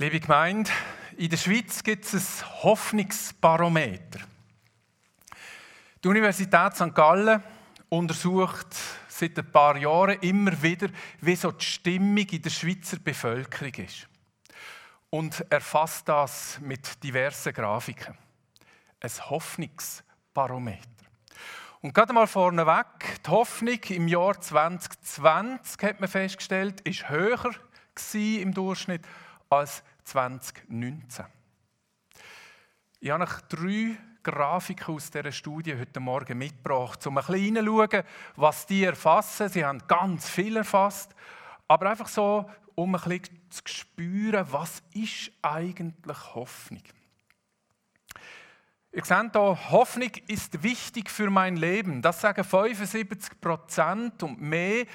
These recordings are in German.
Liebe Gemeinde, in der Schweiz gibt es ein Hoffnungsbarometer. Die Universität St. Gallen untersucht seit ein paar Jahren immer wieder, wie so die Stimmung in der Schweizer Bevölkerung ist. Und erfasst das mit diversen Grafiken. Ein Hoffnungsbarometer. Und gerade mal vorneweg, die Hoffnung im Jahr 2020, hat man festgestellt, ist höher im Durchschnitt als 2019. Ich habe euch drei Grafiken aus dieser Studie heute Morgen mitgebracht, um ein bisschen hineinzuschauen, was die erfassen. Sie haben ganz viel erfasst, aber einfach so, um ein bisschen zu spüren, was ist eigentlich Hoffnung. Ihr seht hier, Hoffnung ist wichtig für mein Leben. Das sagen 75 Prozent und mehr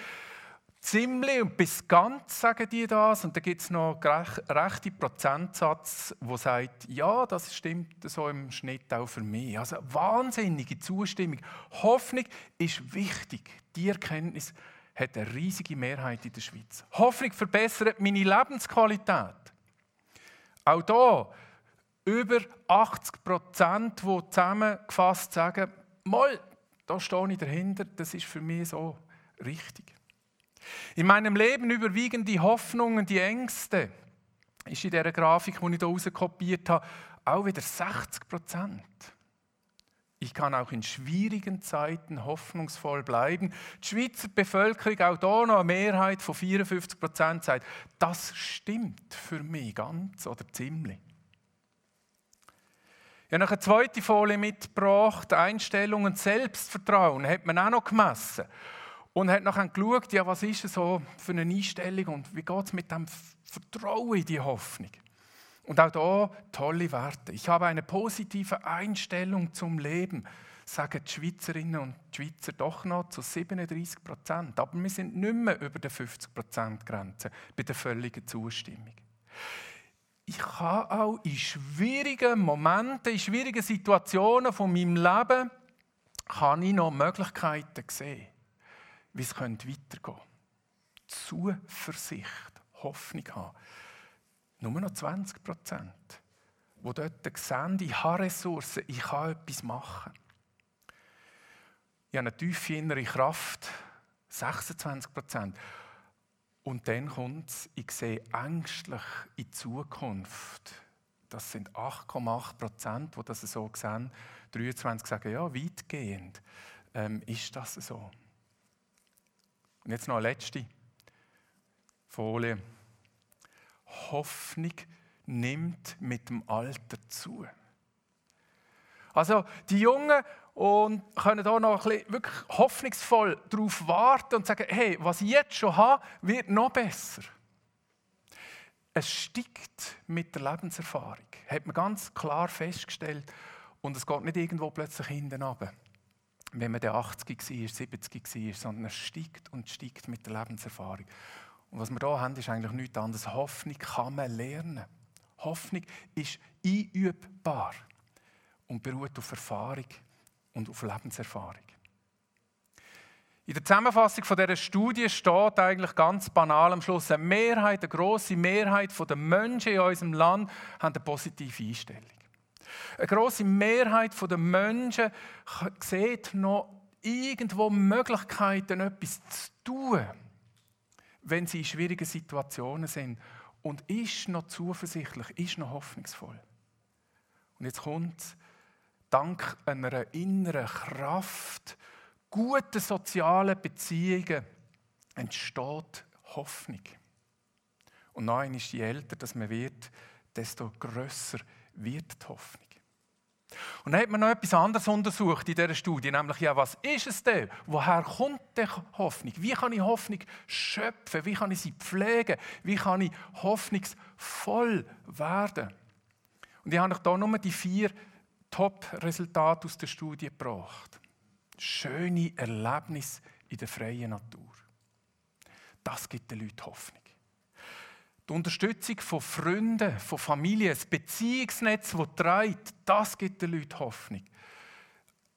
ziemlich und bis ganz sagen die das. Und dann gibt es noch einen rechten Prozentsatz, der sagt, ja, das stimmt so im Schnitt auch für mich. Also wahnsinnige Zustimmung. Hoffnung ist wichtig. Die Erkenntnis hat eine riesige Mehrheit in der Schweiz. Hoffnung verbessert meine Lebensqualität. Auch da über 80 Prozent, die zusammengefasst sagen, mal, da stehe ich dahinter, das ist für mich so richtig. In meinem Leben überwiegen die Hoffnungen, die Ängste. Ist in dieser Grafik, die ich hier rauskopiert habe, auch wieder 60 Prozent. Ich kann auch in schwierigen Zeiten hoffnungsvoll bleiben. Die Schweizer Bevölkerung, auch hier noch eine Mehrheit von 54 Prozent, sagt, das stimmt für mich ganz oder ziemlich. Ich habe noch eine zweite Folie mitgebracht, Einstellung und Selbstvertrauen, hat man auch noch gemessen und hat nachher geschaut, ja, was ist es so für eine Einstellung und wie geht es mit dem Vertrauen in die Hoffnung. Und auch da tolle Werte. Ich habe eine positive Einstellung zum Leben, sagen die Schweizerinnen und Schweizer doch noch zu 37 Prozent. Aber wir sind nicht mehr über der 50 Prozent Grenze bei der völligen Zustimmung. Ich kann auch in schwierigen Momenten, in schwierigen Situationen von meinem Leben, kann ich noch Möglichkeiten sehen wie es weitergehen könnte. Zuversicht, Hoffnung haben. Nur noch 20 Prozent, die dort sehen, ich habe Ressourcen, ich kann etwas machen. Ich habe eine tiefe innere Kraft, 26 Prozent. Und dann kommt es, ich sehe ängstlich in die Zukunft. Das sind 8,8 Prozent, die das so sehen. 23 sagen, ja, weitgehend ähm, ist das so. Und jetzt noch eine letzte Folie. Hoffnung nimmt mit dem Alter zu. Also die Jungen und können da noch ein bisschen wirklich hoffnungsvoll darauf warten und sagen, hey, was ich jetzt schon habe, wird noch besser. Es steigt mit der Lebenserfahrung, hat man ganz klar festgestellt. Und es geht nicht irgendwo plötzlich hinten runter wenn man der 80 war, 70 war, sondern es steigt und steigt mit der Lebenserfahrung. Und was wir hier haben, ist eigentlich nichts anderes. Hoffnung kann man lernen. Hoffnung ist einübbar und beruht auf Erfahrung und auf Lebenserfahrung. In der Zusammenfassung von dieser Studie steht eigentlich ganz banal am Schluss, eine Mehrheit, eine grosse Mehrheit der Menschen in unserem Land haben eine positive Einstellung. Eine große Mehrheit der Menschen sieht noch irgendwo Möglichkeiten, etwas zu tun, wenn sie in schwierigen Situationen sind und ist noch zuversichtlich, ist noch hoffnungsvoll. Und jetzt kommt dank einer inneren Kraft, guten sozialen Beziehungen entsteht Hoffnung. Und nein, ist je älter dass man wird, desto größer wird die Hoffnung. Und dann hat man noch etwas anderes untersucht in dieser Studie, nämlich ja, was ist es denn? Woher kommt die Hoffnung? Wie kann ich Hoffnung schöpfen? Wie kann ich sie pflegen? Wie kann ich hoffnungsvoll werden? Und ich habe euch hier nur die vier Top-Resultate aus der Studie gebracht. Schöne Erlebnisse in der freien Natur. Das gibt den Leuten Hoffnung. Die Unterstützung von Freunden, von Familien, das Beziehungsnetz, das trägt, das gibt den Leuten Hoffnung.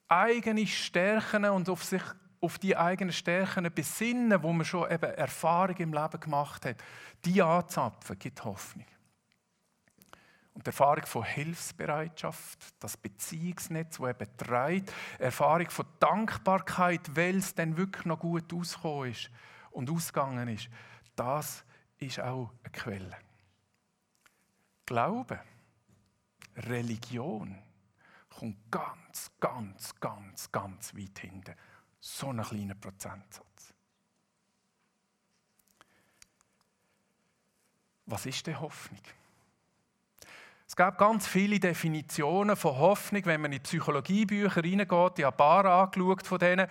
Eigene Stärken und auf sich auf die eigenen Stärken besinnen, wo man schon eben Erfahrung im Leben gemacht hat, die anzapfen, gibt Hoffnung. Und die Erfahrung von Hilfsbereitschaft, das Beziehungsnetz, das eben trägt, Erfahrung von Dankbarkeit, weil es dann wirklich noch gut ausgekommen ist und ausgegangen ist, das ist auch eine Quelle. Glaube, Religion kommt ganz, ganz, ganz, ganz weit hinten. So ein kleiner Prozentsatz. Was ist denn Hoffnung? Es gab ganz viele Definitionen von Hoffnung, wenn man in Psychologiebücher reingeht. Ich habe ein paar angeschaut von denen.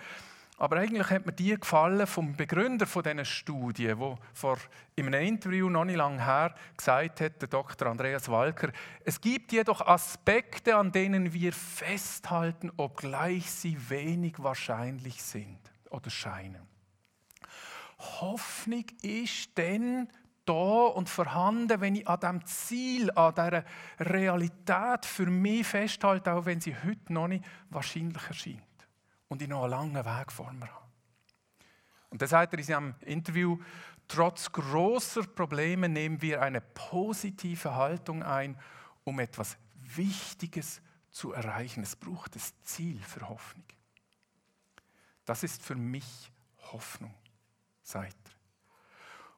Aber eigentlich hat mir die gefallen vom Begründer von diesen Studien, wo vor in einem Interview noch nicht lange her gesagt hat, der Dr. Andreas Walker, es gibt jedoch Aspekte, an denen wir festhalten, obgleich sie wenig wahrscheinlich sind oder scheinen. Hoffnung ist denn da und vorhanden, wenn ich an dem Ziel, an dieser Realität für mich festhalte, auch wenn sie heute noch nicht wahrscheinlich erscheint und ich noch einen langen Weg vor mir habe. Und dann sagt er in seinem Interview, trotz großer Probleme nehmen wir eine positive Haltung ein, um etwas Wichtiges zu erreichen. Es braucht das Ziel für Hoffnung. Das ist für mich Hoffnung, sagt er.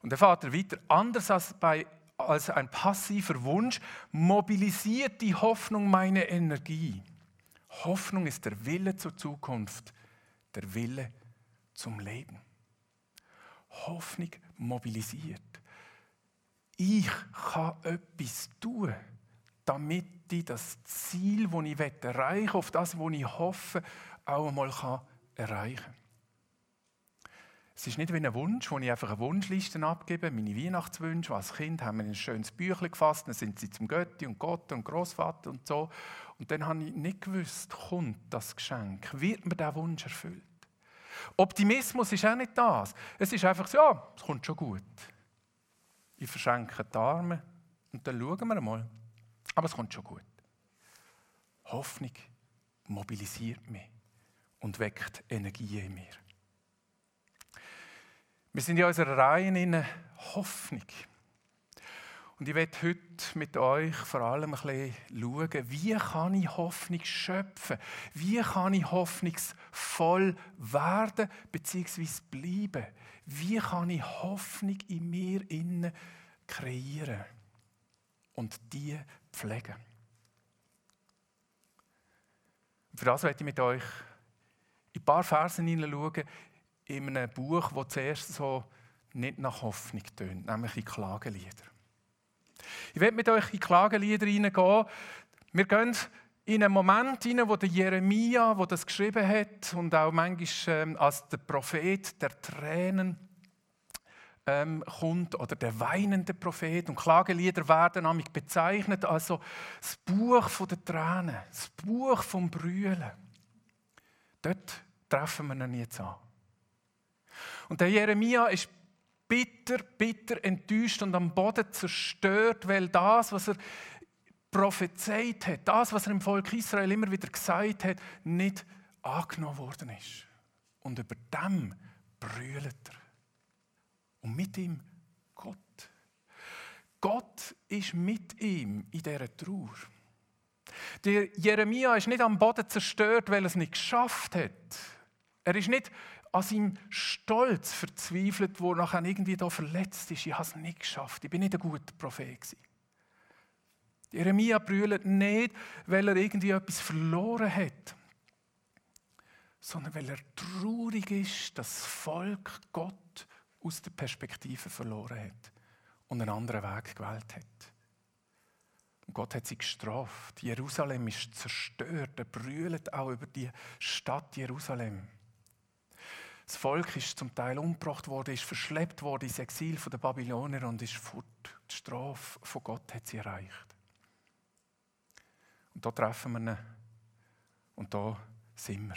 Und der Vater weiter, anders als, bei, als ein passiver Wunsch, mobilisiert die Hoffnung meine Energie. Hoffnung ist der Wille zur Zukunft, der Wille zum Leben. Hoffnung mobilisiert. Ich kann etwas tun, damit ich das Ziel, das ich erreichen will, auf das, was ich hoffe, auch einmal erreichen kann. Es ist nicht wie ein Wunsch, wo ich einfach eine Wunschliste abgebe, meine Weihnachtswünsche. Als Kind haben wir ein schönes Büchlein gefasst, dann sind sie zum Götti und Gott und Großvater und so. Und dann habe ich nicht gewusst, kommt das Geschenk, wird mir der Wunsch erfüllt. Optimismus ist auch nicht das. Es ist einfach so, ja, es kommt schon gut. Ich verschenke die Arme und dann schauen wir mal. Aber es kommt schon gut. Hoffnung mobilisiert mich und weckt Energie in mir. Wir sind in unserer Reihe in Hoffnung. Und ich werde heute mit euch vor allem ein bisschen schauen, wie kann ich Hoffnung schöpfen? Wie kann ich hoffnungsvoll werden bzw. bleiben? Wie kann ich Hoffnung in mir innen kreieren und die pflegen? Für das werde ich mit euch in ein paar Versen hineinschauen, in einem Buch, das zuerst so nicht nach Hoffnung tönt, nämlich in Klagelieder. Ich werde mit euch in Klagelieder hineingehen. Wir gehen in einen Moment hinein, wo der Jeremia, wo das geschrieben hat, und auch manchmal ähm, als der Prophet der Tränen ähm, kommt oder der weinende Prophet. Und Klagelieder werden nämlich bezeichnet als das Buch der Tränen, das Buch vom Brüllen. Dort treffen wir ihn jetzt an. Und der Jeremia ist bitter, bitter enttäuscht und am Boden zerstört, weil das, was er prophezeit hat, das, was er im Volk Israel immer wieder gesagt hat, nicht angenommen worden ist. Und über dem brüllt er. Und mit ihm Gott. Gott ist mit ihm in dieser Trauer. Der Jeremia ist nicht am Boden zerstört, weil er es nicht geschafft hat. Er ist nicht an seinem Stolz verzweifelt, wo nachher irgendwie da verletzt ist. Ich habe es nicht geschafft. Ich bin nicht ein guter Prophet. Jeremia brüllt nicht, weil er irgendwie etwas verloren hat, sondern weil er traurig ist, dass das Volk Gott aus der Perspektive verloren hat und einen anderen Weg gewählt hat. Und Gott hat sie gestraft. Jerusalem ist zerstört. Er brüllt auch über die Stadt Jerusalem. Das Volk ist zum Teil umgebracht worden, ist verschleppt worden ins Exil der Babylonier und ist fort. Die Strafe von Gott hat sie erreicht. Und da treffen wir ihn. Und da sind wir.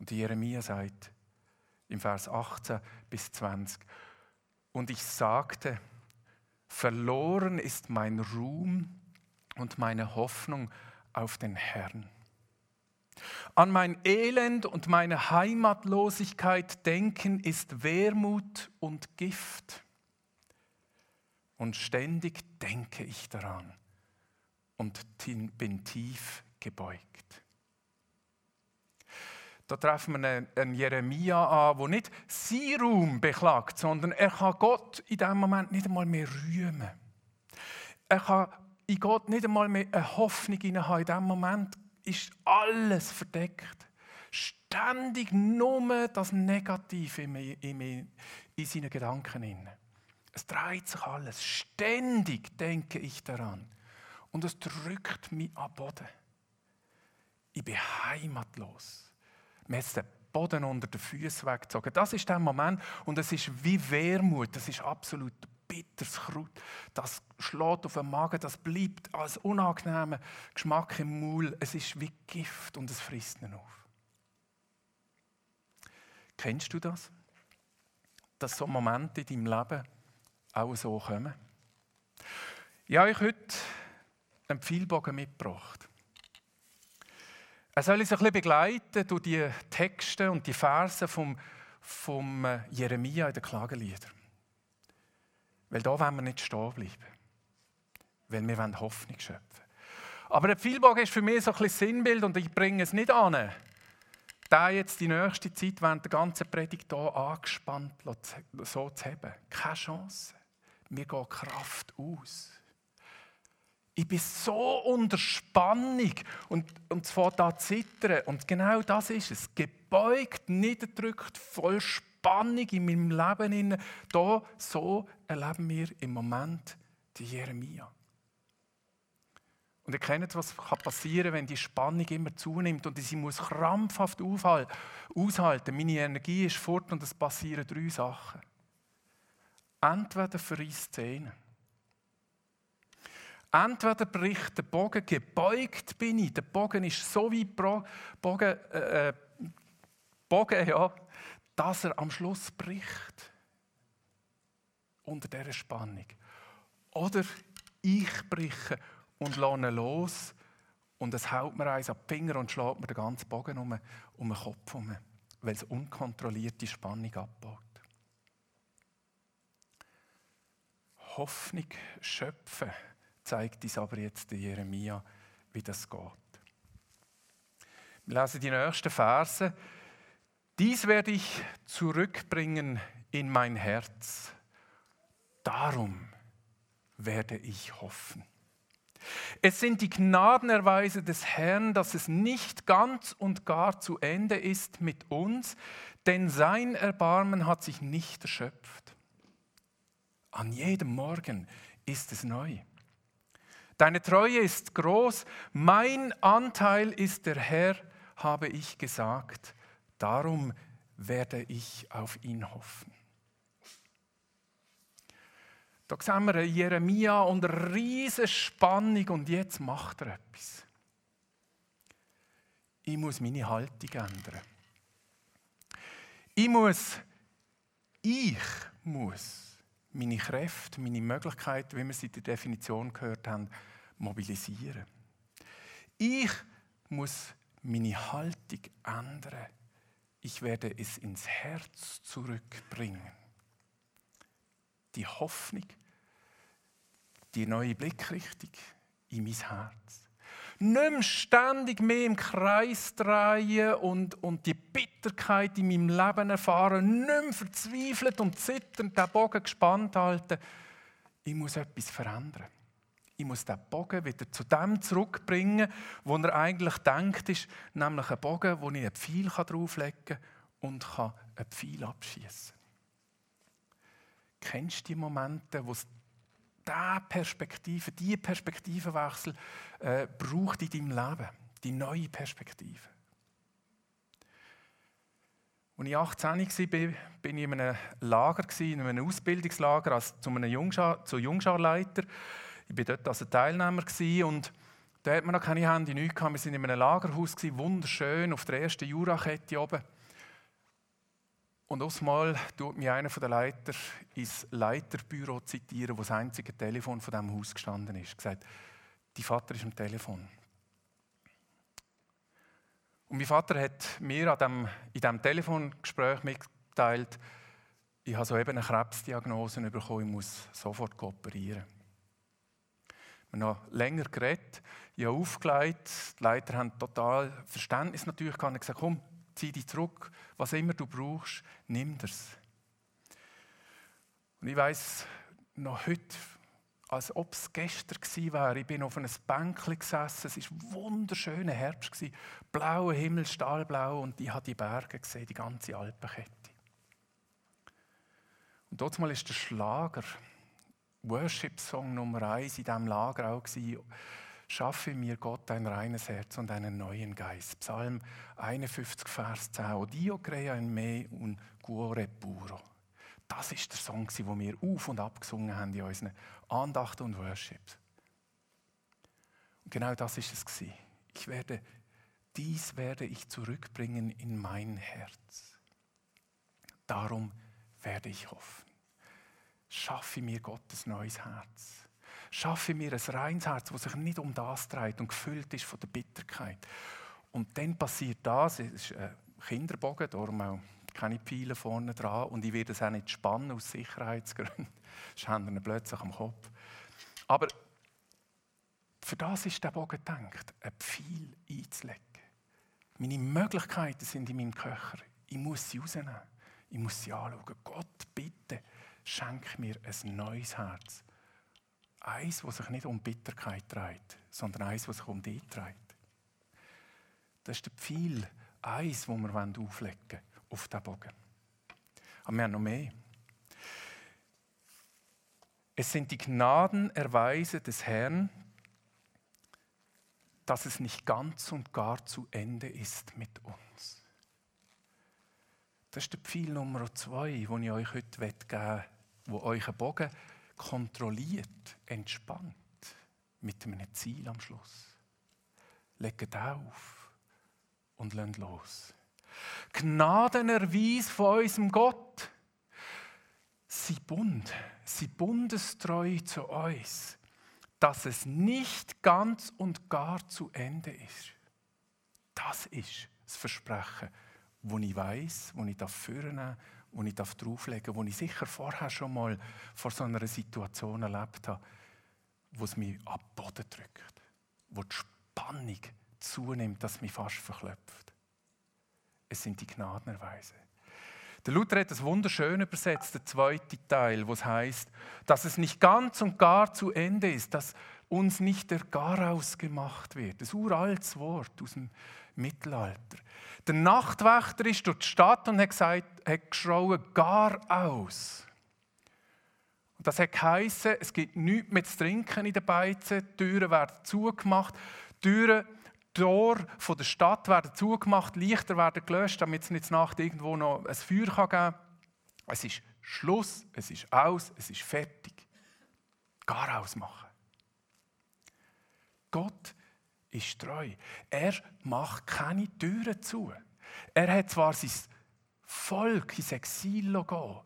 Und Jeremia sagt im Vers 18 bis 20, und ich sagte, verloren ist mein Ruhm und meine Hoffnung auf den Herrn. An mein Elend und meine Heimatlosigkeit denken ist Wermut und Gift. Und ständig denke ich daran, und bin tief gebeugt. Da treffen wir einen Jeremia an, der nicht sein Raum beklagt, sondern er kann Gott in diesem Moment nicht einmal mehr rühmen. Er kann in Gott nicht einmal mehr eine Hoffnung haben. In diesem Moment ist alles verdeckt. Ständig nur das Negative in, in, in seinen Gedanken. Es dreht sich alles. Ständig denke ich daran. Und es drückt mich am Boden. Ich bin heimatlos. Mir hat den Boden unter den Füßen weggezogen. Das ist der Moment. Und es ist wie Wermut. Das ist absolut bitteres Kraut. Das schlägt auf den Magen. Das bleibt als unangenehmer Geschmack im Maul. Es ist wie Gift und es frisst ihn auf. Kennst du das? Dass so Momente in deinem Leben auch so kommen? Ich habe euch heute einen Pfeilbogen mitgebracht. Er soll uns ein bisschen begleiten durch die Texte und die Verse vom, vom äh, Jeremia in den Klageliedern. Weil da wollen wir nicht stehen bleiben. Weil wir wollen Hoffnung schöpfen. Aber der Pfeilbogen ist für mich so ein bisschen Sinnbild und ich bringe es nicht an, da jetzt die nächste Zeit während der ganzen Predigt hier angespannt so zu haben. Keine Chance. Mir geht Kraft aus. Ich bin so unter Spannung und, und zwar da zittern. Und genau das ist es. Gebeugt, niederdrückt, voll Spannung in meinem Leben. Da, so erleben wir im Moment die Jeremia. Und ihr kennt, was passieren kann, wenn die Spannung immer zunimmt und sie muss krampfhaft aushalten. Meine Energie ist fort und es passieren drei Sachen. Entweder verreist Szenen Entweder bricht der Bogen, gebeugt bin ich. Der Bogen ist so wie Bogen, äh, äh, Bogen ja, dass er am Schluss bricht. Unter dieser Spannung. Oder ich breche und lasse los und es haut mir eins ab die Finger und schlägt mir den ganzen Bogen um, um den Kopf herum, weil es unkontrollierte Spannung abbaut. Hoffnung schöpfen zeigt uns aber jetzt Jeremia, wie das geht. Wir lesen die nächsten Verse. Dies werde ich zurückbringen in mein Herz. Darum werde ich hoffen. Es sind die Gnadenerweise des Herrn, dass es nicht ganz und gar zu Ende ist mit uns, denn sein Erbarmen hat sich nicht erschöpft. An jedem Morgen ist es neu. Deine Treue ist groß, mein Anteil ist der Herr, habe ich gesagt. Darum werde ich auf ihn hoffen. Da sehen wir Jeremia unter riesen Spannung und jetzt macht er etwas. Ich muss meine Haltung ändern. Ich muss, ich muss meine Kräfte, meine Möglichkeiten, wie wir sie in der Definition gehört haben, mobilisieren. Ich muss meine Haltung ändern. Ich werde es ins Herz zurückbringen. Die Hoffnung, die neue Blickrichtung in mein Herz. Nicht ständig mehr im Kreis drehen und, und die Bitterkeit in meinem Leben erfahren, nicht mehr verzweifelt und zitternd den Bogen gespannt halten. Ich muss etwas verändern. Ich muss den Bogen wieder zu dem zurückbringen, wo er eigentlich denkt ist, nämlich einen Bogen, wo ich einen Pfeil drauflegen kann und kann einen Pfeil abschießen. Kennst du die Momente, wo es diese Perspektive, diese Perspektivenwechsel äh, braucht in deinem Leben? Die neue Perspektive. Als ich 18 war, war ich in einem Lager, in einem Ausbildungslager als zu einem Jungschar, Jungscharleiter. Ich war dort als Teilnehmer und da hat man noch keine Handy, nichts. Wir waren in einem Lagerhaus, wunderschön, auf der ersten Jurakette oben. Und ausmal tut mir einer der Leiter ins Leiterbüro zitieren, wo das einzige Telefon von diesem Haus gestanden ist. Gesagt, die Vater ist am Telefon. Und mein Vater hat mir an dem, in diesem Telefongespräch mitgeteilt, ich habe soeben eine Krebsdiagnose bekommen, ich muss sofort kooperieren. Wir haben noch länger geredet. Ich habe aufgelegt. Die Leiter haben total Verständnis natürlich gehabt. Ich gesagt, komm, zieh dich zurück. Was immer du brauchst, nimm das. Und ich weiß noch heute, als ob es gestern gewesen wäre. Ich bin auf einem Bänkchen gesessen. Es war ein wunderschöner Herbst. Blauer Himmel, stahlblau. Und ich habe die Berge gesehen, die ganze Alpenkette. Und dort mal ist der Schlager, Worship-Song Nummer eins in diesem Lager auch gewesen. Schaffe mir Gott ein reines Herz und einen neuen Geist. Psalm 51, Vers 10. Dio crea in me un cuore puro. Das ist der Song, den wir auf und ab gesungen haben in unseren Andachten und Worships. Und genau das ist es gewesen. Ich werde, dies werde ich zurückbringen in mein Herz. Darum werde ich hoffen. Schaffe mir Gottes neues Herz. Schaffe mir ein reines Herz, das sich nicht um das dreht und gefüllt ist von der Bitterkeit. Und dann passiert das, es ist ein Kinderbogen, darum auch keine Pfeile vorne dran und ich werde es auch nicht spannen aus Sicherheitsgründen. Das haben wir plötzlich am Kopf. Aber für das ist der Bogen gedacht, ein Pfeil einzulegen. Meine Möglichkeiten sind in meinem Köcher. Ich muss sie rausnehmen. Ich muss sie anschauen. Gott, bitte, schenk mir ein neues Herz. Eins, das sich nicht um Bitterkeit dreht, sondern eins, das sich um dich dreht. Das ist der Pfeil, eins, das wir auflegen wollen auf diesen Bogen. Aber wir haben noch mehr. Es sind die Gnadenerweise des Herrn, dass es nicht ganz und gar zu Ende ist mit uns. Das ist der Pfeil Nummer zwei, den ich euch heute geben möchte, wo einen Bogen kontrolliert, entspannt, mit einem Ziel am Schluss. Legt auf und lasst los. Gnadenerweis von unserem Gott. Sie Bund, sie bundestreu zu uns, dass es nicht ganz und gar zu Ende ist. Das ist das Versprechen, wo ich weiß, wo ich führen darf, wo ich drauflegen darf, wo ich sicher vorher schon mal vor so einer Situation erlebt habe, wo es mich ab Boden drückt, wo die Spannung zunimmt, dass mich fast verklopft es sind die Gnadenerweise. Der Luther hat das wunderschön übersetzt, der zweite Teil, wo es heißt, dass es nicht ganz und gar zu Ende ist, dass uns nicht der Garaus gemacht wird. Das uraltes Wort aus dem Mittelalter. Der Nachtwächter ist durch die Stadt und hat gesagt, hat geschrauen, gar aus. Und das hat geheißen, es gibt nichts mehr zu trinken in den Beizen, die Türen werden zugemacht, die Türen Tore der Stadt werden zugemacht, Lichter werden gelöscht, damit es nicht Nacht irgendwo noch ein Feuer geben kann. Es ist Schluss, es ist aus, es ist fertig. Gar ausmachen. Gott ist treu. Er macht keine Türen zu. Er hat zwar sein Volk ins Exil gehen,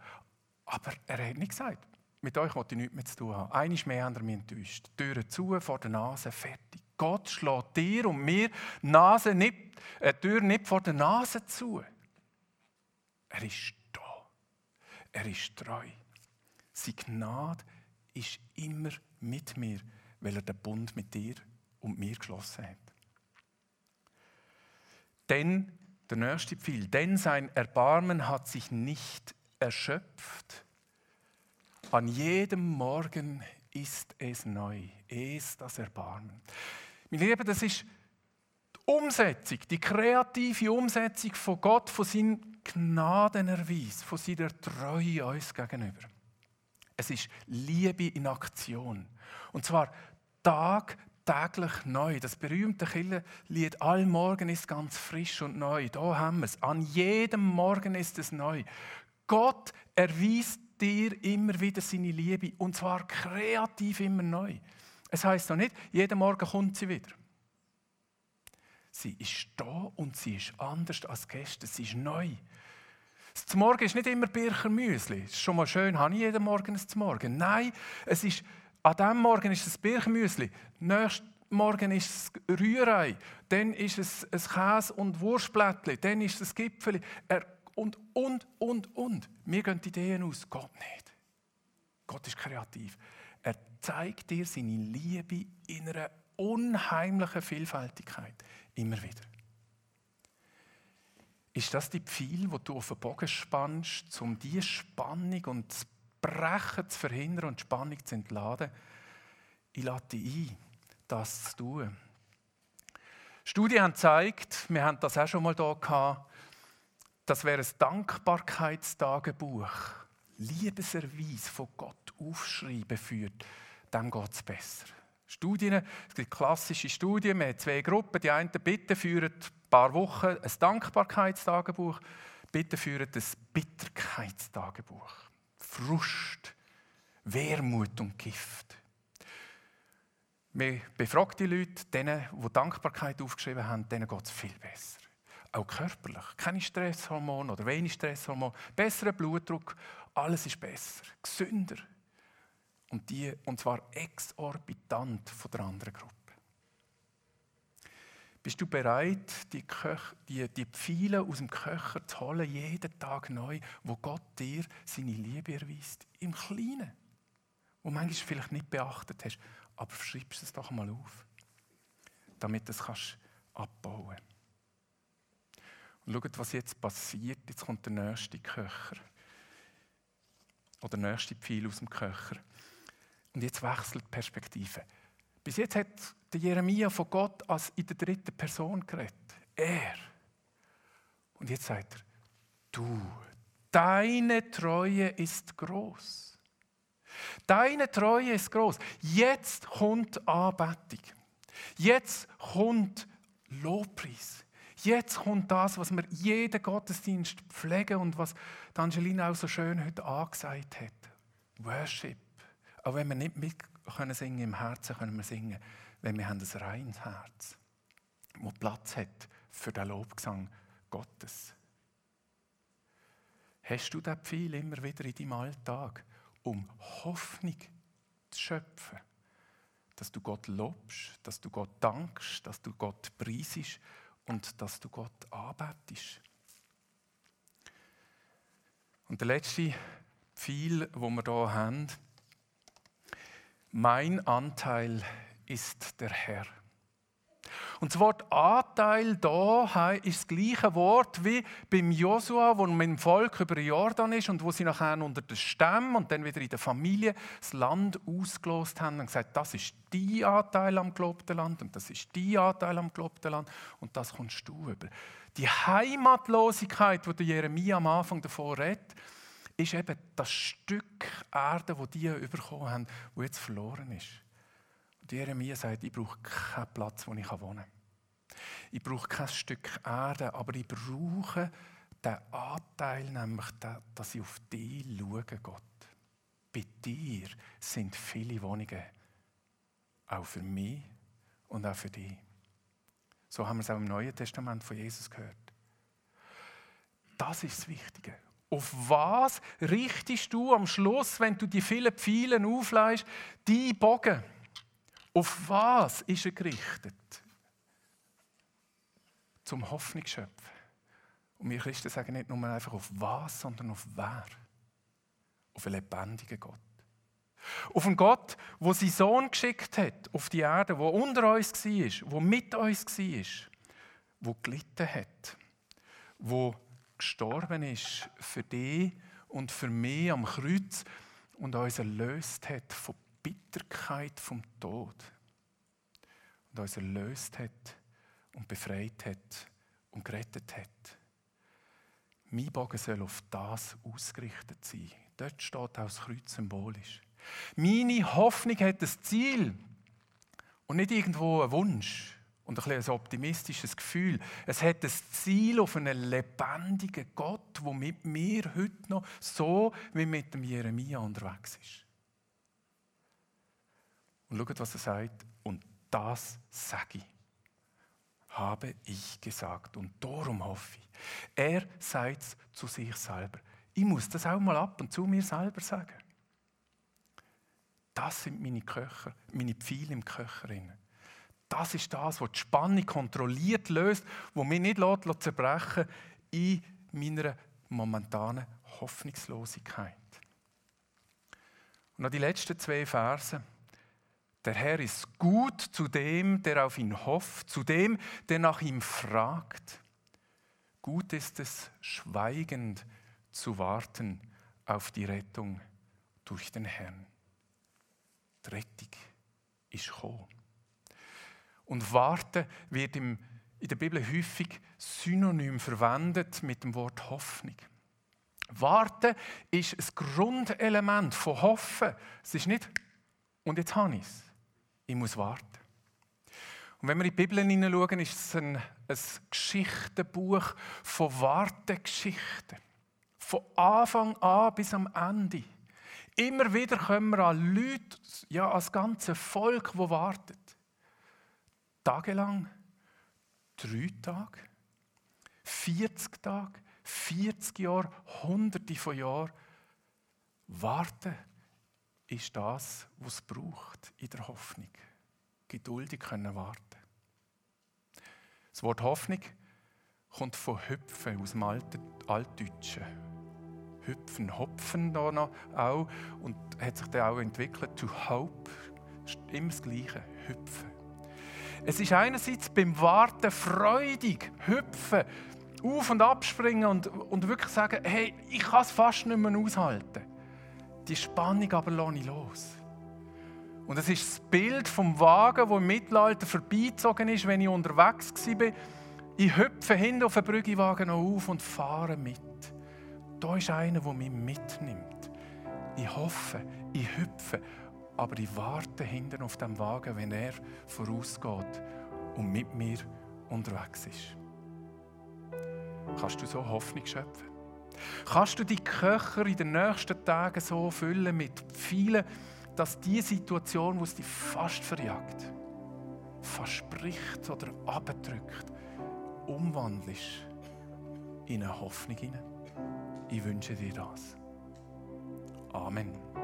aber er hat nicht gesagt, mit euch wollte ich nichts mehr zu tun haben. Eines mehr haben wir mich enttäuscht. Türen zu, vor der Nase, fertig. Gott schlägt dir und mir Nase nicht, äh, Tür nicht vor der Nase zu. Er ist da. Er ist treu. Seine Gnade ist immer mit mir, weil er den Bund mit dir und mir geschlossen hat. Denn, der nächste Pfeil, denn sein Erbarmen hat sich nicht erschöpft. An jedem Morgen ist es neu, es das Erbarmen. Meine Lieben, das ist die Umsetzung, die kreative Umsetzung von Gott, von seinem Gnadenerweis, von seiner Treue uns gegenüber. Es ist Liebe in Aktion. Und zwar tagtäglich neu. Das berühmte Killerlied All Morgen ist ganz frisch und neu. Da haben wir es. An jedem Morgen ist es neu. Gott erweist dir immer wieder seine Liebe. Und zwar kreativ immer neu. Es heißt noch nicht, jeden Morgen kommt sie wieder. Sie ist da und sie ist anders als gestern. Sie ist neu. Das Morgen ist nicht immer Birchermüsli. Es ist schon mal schön, habe ich jeden Morgen ein Morgen. Nein, es ist, an diesem Morgen ist es Birchermüsli. Nächsten Morgen ist es Rührei. Dann ist es ein Käse- und Wurstblättchen. Dann ist es ein Gipfel. Und, und, und, und. Mir gehen die Ideen aus. Gott nicht. Gott ist kreativ. Er zeigt dir seine Liebe in einer unheimlichen Vielfältigkeit. Immer wieder. Ist das die Pfeil, wo du auf den Bogen spannst, um diese Spannung und das Brechen zu verhindern und Spannung zu entladen? Ich lade dich ein, das zu tun. Studien haben gezeigt, wir haben das auch schon mal hier gehabt, das wäre ein Dankbarkeitstagebuch. Liebeserweis von Gott aufschreiben führt, dann geht es besser. Studien, es gibt klassische Studien, wir haben zwei Gruppen. Die einen bitte führen ein paar Wochen ein Dankbarkeitstagebuch, bitte führen ein Bitterkeitstagebuch. Frust, Wermut und Gift. Wir befragen die Leute, denen, die Dankbarkeit aufgeschrieben haben, denen geht es viel besser. Auch körperlich. Keine Stresshormone oder wenig Stresshormone. Besserer Blutdruck. Alles ist besser. Gesünder. Und, die, und zwar exorbitant von der anderen Gruppe. Bist du bereit, die, Köch, die, die Pfeile aus dem Köcher zu holen, jeden Tag neu, wo Gott dir seine Liebe erweist? Im Kleinen. Wo manchmal vielleicht nicht beachtet hast. Aber schreibst es doch mal auf. Damit du es abbauen kannst. Und schaut, was jetzt passiert. Jetzt kommt der nächste Köcher. Oder der nächste Pfeil aus dem Köcher. Und jetzt wechselt die Perspektive. Bis jetzt hat der Jeremia von Gott als in der dritten Person geredet. Er. Und jetzt sagt er, du, deine Treue ist groß. Deine Treue ist groß. Jetzt kommt Anbetung. Jetzt kommt Lobpreis. Jetzt kommt das, was wir jeden Gottesdienst pflegen und was Angelina auch so schön heute angesagt hat. Worship. Auch wenn wir nicht mit können singen im Herzen, können wir singen, wenn wir haben ein reines Herz, das Platz hat für den Lobgesang Gottes. Hast du das Pfeil immer wieder in deinem Alltag, um Hoffnung zu schöpfen? Dass du Gott lobst, dass du Gott dankst, dass du Gott preisest und dass du Gott anbetest. Und der letzte Pfeil, wo wir hier haben, mein Anteil ist der Herr. Und das Wort Anteil da ist das gleiche Wort wie beim Josua, wo mit dem Volk über Jordan ist und wo sie nachher unter den Stämmen und dann wieder in der Familie das Land ausgelost haben und gesagt, das ist dein Anteil am gelobten Land und das ist dein Anteil am gelobten Land und das kommst du über. Die Heimatlosigkeit, die Jeremia am Anfang davor redet, ist eben das Stück Erde, das die bekommen haben, das jetzt verloren ist. Und Jeremia sagt, ich brauche keinen Platz, wo ich wohnen kann. Ich brauche kein Stück Erde, aber ich brauche den Anteil, nämlich dass ich auf dich schaue, Gott. Bei dir sind viele Wohnungen, auch für mich und auch für dich. So haben wir es auch im Neuen Testament von Jesus gehört. Das ist das Wichtige. Auf was richtest du am Schluss, wenn du die vielen Pfeilen aufleist, die Bogen? Auf was ist er gerichtet? Zum Hoffnung schöpfen. Und wir Christen sagen nicht nur einfach auf was, sondern auf wer. Auf einen lebendigen Gott. Auf einen Gott, der seinen Sohn geschickt hat auf die Erde, der unter uns war, der mit uns war, der gelitten hat, der gestorben ist für dich und für mich am Kreuz und uns erlöst hat von Bitterkeit vom Tod. Und uns erlöst hat und befreit hat und gerettet hat. Mein Bogen soll auf das ausgerichtet sein. Dort steht auch das Kreuz symbolisch. Meine Hoffnung hat das Ziel und nicht irgendwo ein Wunsch und ein, ein optimistisches Gefühl. Es hat das Ziel auf einen lebendigen Gott, der mit mir heute noch so wie mit dem Jeremia unterwegs ist. Und schaut, was er sagt. Und das sage ich, habe ich gesagt. Und darum hoffe ich. Er sagt es zu sich selber. Ich muss das auch mal ab und zu mir selber sagen. Das sind meine Köcher, meine Pfeile im Köcher. Das ist das, was die Spannung kontrolliert löst, wo mich nicht lässt, zerbrechen in meiner momentanen Hoffnungslosigkeit. Und noch die letzten zwei Verse. Der Herr ist gut zu dem, der auf ihn hofft, zu dem, der nach ihm fragt. Gut ist es, schweigend zu warten auf die Rettung durch den Herrn. Die Rettung ist gekommen. Und warten wird im, in der Bibel häufig synonym verwendet mit dem Wort Hoffnung. Warten ist ein Grundelement von Hoffen. Es ist nicht, und jetzt habe ich es. Ich muss warten. Und wenn wir in die Bibel hineinschauen, ist es ein, ein Geschichtenbuch von Wartegeschichten. Von Anfang an bis am Ende. Immer wieder kommen wir an Leute, ja, als ganze Volk, das wartet. Tagelang, drei Tage, 40 Tage, 40 Jahre, Hunderte von Jahren. Warten ist das, was es braucht in der Hoffnung. Geduldig können warten. Das Wort Hoffnung kommt von Hüpfen aus dem Altdeutschen. Hüpfen, Hopfen da noch auch und hat sich dann auch entwickelt to hope. Immer das Gleiche, Hüpfen. Es ist einerseits beim Warten freudig, hüpfen, auf- und abspringen und, und wirklich sagen, hey, ich kann es fast nicht mehr aushalten. Die Spannung aber lasse ich los. Und es ist das Bild vom Wagen, der im Mittelalter vorbeizogen ist, wenn ich unterwegs war. Ich hüpfe hinten auf den Brüggewagen auf und fahre mit. Da ist einer, der mich mitnimmt. Ich hoffe, ich hüpfe, aber ich warte hinten auf dem Wagen, wenn er vorausgeht und mit mir unterwegs ist. Kannst du so Hoffnung schöpfen? Kannst du die Köcher in den nächsten Tagen so füllen mit vielen, dass die Situation, wo es dich fast verjagt, verspricht oder abdrückt, umwandelst in eine Hoffnung? Ich wünsche dir das. Amen.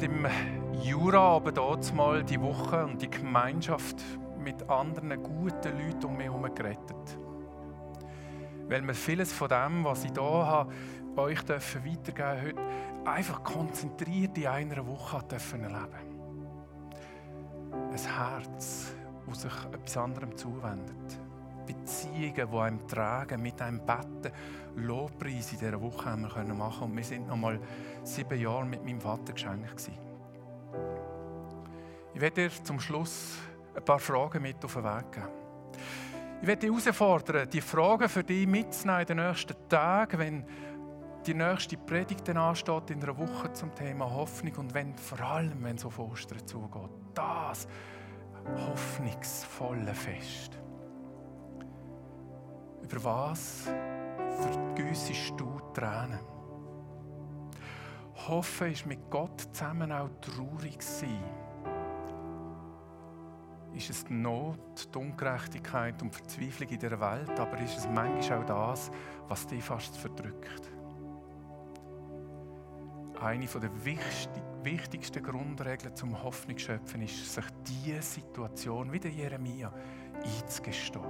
Hat im Jura aber dort mal die Woche und die Gemeinschaft mit anderen guten Leuten um mich herum gerettet. Weil wir vieles von dem, was ich hier habe, euch dürfen weitergeben heute, einfach konzentriert in einer Woche dürfen erleben. Ein Herz, das sich etwas anderem zuwendet. Beziehungen, die einem tragen, mit einem Betten, Lobpreis in dieser Woche haben wir machen und wir sind noch mal sieben Jahre mit meinem Vater geschenkt gewesen. Ich werde dir zum Schluss ein paar Fragen mit auf den Weg geben. Ich werde dich herausfordern, die Fragen für dich mitzunehmen in den nächsten Tagen, wenn die nächste Predigt dann ansteht in einer Woche zum Thema Hoffnung und wenn vor allem, wenn es auf Ostern zugeht, das hoffnungsvolle Fest. Über was vergüssest du Tränen? Hoffen ist mit Gott zusammen auch traurig sein. Ist es die Not, die Ungerechtigkeit und Verzweiflung in dieser Welt, aber ist es manchmal auch das, was dich fast verdrückt? Eine der wichtigsten Grundregeln zum Hoffnungsschöpfen ist, sich diese Situation, wie der Jeremia, einzugestehen.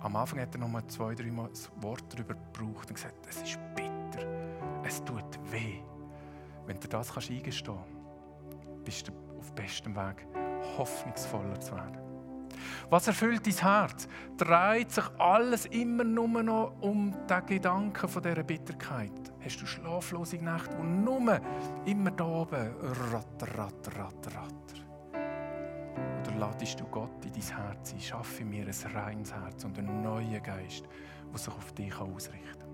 Am Anfang hat er noch mal zwei, drei Mal das Wort darüber gebraucht und gesagt, es ist bitter, es tut weh. Wenn du das kannst eingestehen kannst, bist du auf bestem Weg, hoffnungsvoller zu werden. Was erfüllt dein Herz? Dreht sich alles immer nur noch um den Gedanken von dieser Bitterkeit? Hast du schlaflose Nächte, wo nur immer da oben ratter, ratter, ratter, ratter? Ladest du Gott in dein Herz ein. Schaffe mir ein reines Herz und einen neuen Geist, der sich auf dich ausrichten kann.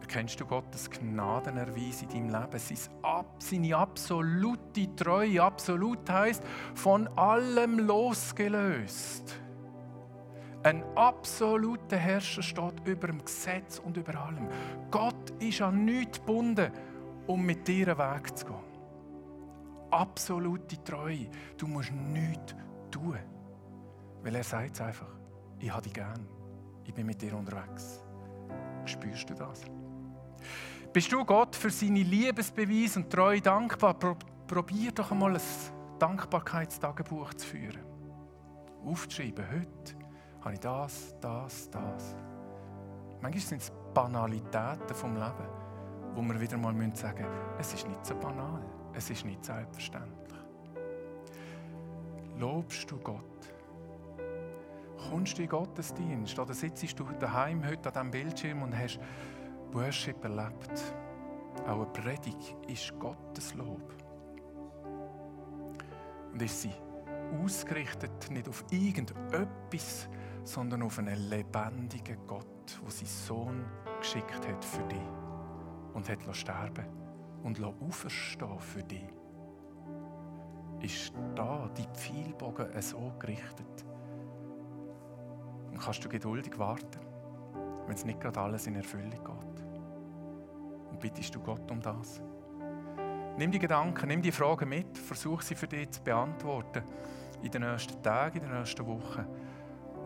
Erkennst du Gottes Gnadenerweis in deinem Leben? Seine absolute Treue, absolut heißt von allem losgelöst. Ein absoluter Herrscher steht über dem Gesetz und über allem. Gott ist an nichts gebunden, um mit dir einen Weg zu gehen absolute Treue. Du musst nichts tun. Weil er sagt es einfach, ich habe dich gern. Ich bin mit dir unterwegs. Spürst du das? Bist du Gott für seine Liebesbeweis und Treue dankbar? Probier doch einmal ein Dankbarkeitstagebuch zu führen. Aufzuschreiben, heute habe ich das, das, das. Manchmal sind es Banalitäten vom Leben, wo wir wieder mal sagen müssen, es ist nicht so banal. Es ist nicht selbstverständlich. Lobst du Gott? Kommst du in Gottesdienst oder sitzt du daheim heute an diesem Bildschirm und hast Worship erlebt? Auch eine Predigt ist Gottes Lob. Und ist sie ausgerichtet nicht auf irgendetwas, sondern auf einen lebendigen Gott, der seinen Sohn geschickt hat für dich und hat sterben und auferstehen für dich. Ist da die Pfeilbogen so gerichtet? Und kannst du geduldig warten, wenn es nicht gerade alles in Erfüllung geht? Und bittest du Gott um das? Nimm die Gedanken, nimm die Fragen mit, versuch sie für dich zu beantworten in den nächsten Tagen, in den nächsten Wochen.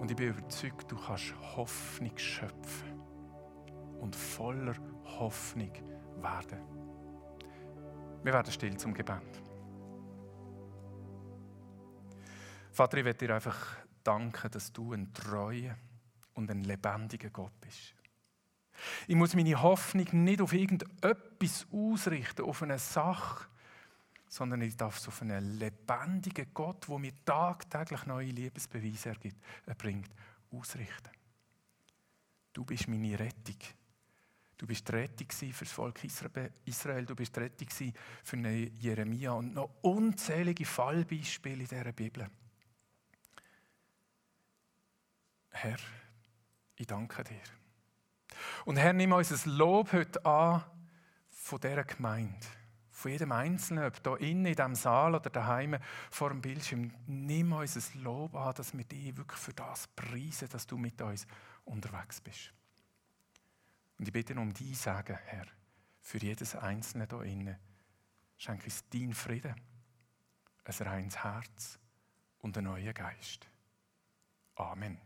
Und ich bin überzeugt, du kannst Hoffnung schöpfen und voller Hoffnung werden. Wir werden still zum Gebet. Vater, ich möchte dir einfach danken, dass du ein treuer und ein lebendiger Gott bist. Ich muss meine Hoffnung nicht auf irgendetwas ausrichten, auf eine Sache, sondern ich darf es auf einen lebendigen Gott, der mir tagtäglich neue Liebesbeweise erbringt, ausrichten. Du bist meine Rettung. Du bist Rettung für das Volk Israel, du bist Rettung für Jeremia und noch unzählige Fallbeispiele in dieser Bibel. Herr, ich danke dir. Und Herr, nimm unser Lob heute an von dieser Gemeinde, von jedem Einzelnen, ob hier innen in diesem Saal oder daheim vor dem Bildschirm. Nimm unser Lob an, dass wir dich wirklich für das preisen, dass du mit uns unterwegs bist. Und ich bitte um die Sagen, Herr, für jedes Einzelne hier innen. Schenke uns dein Frieden, ein reines Herz und einen neuen Geist. Amen.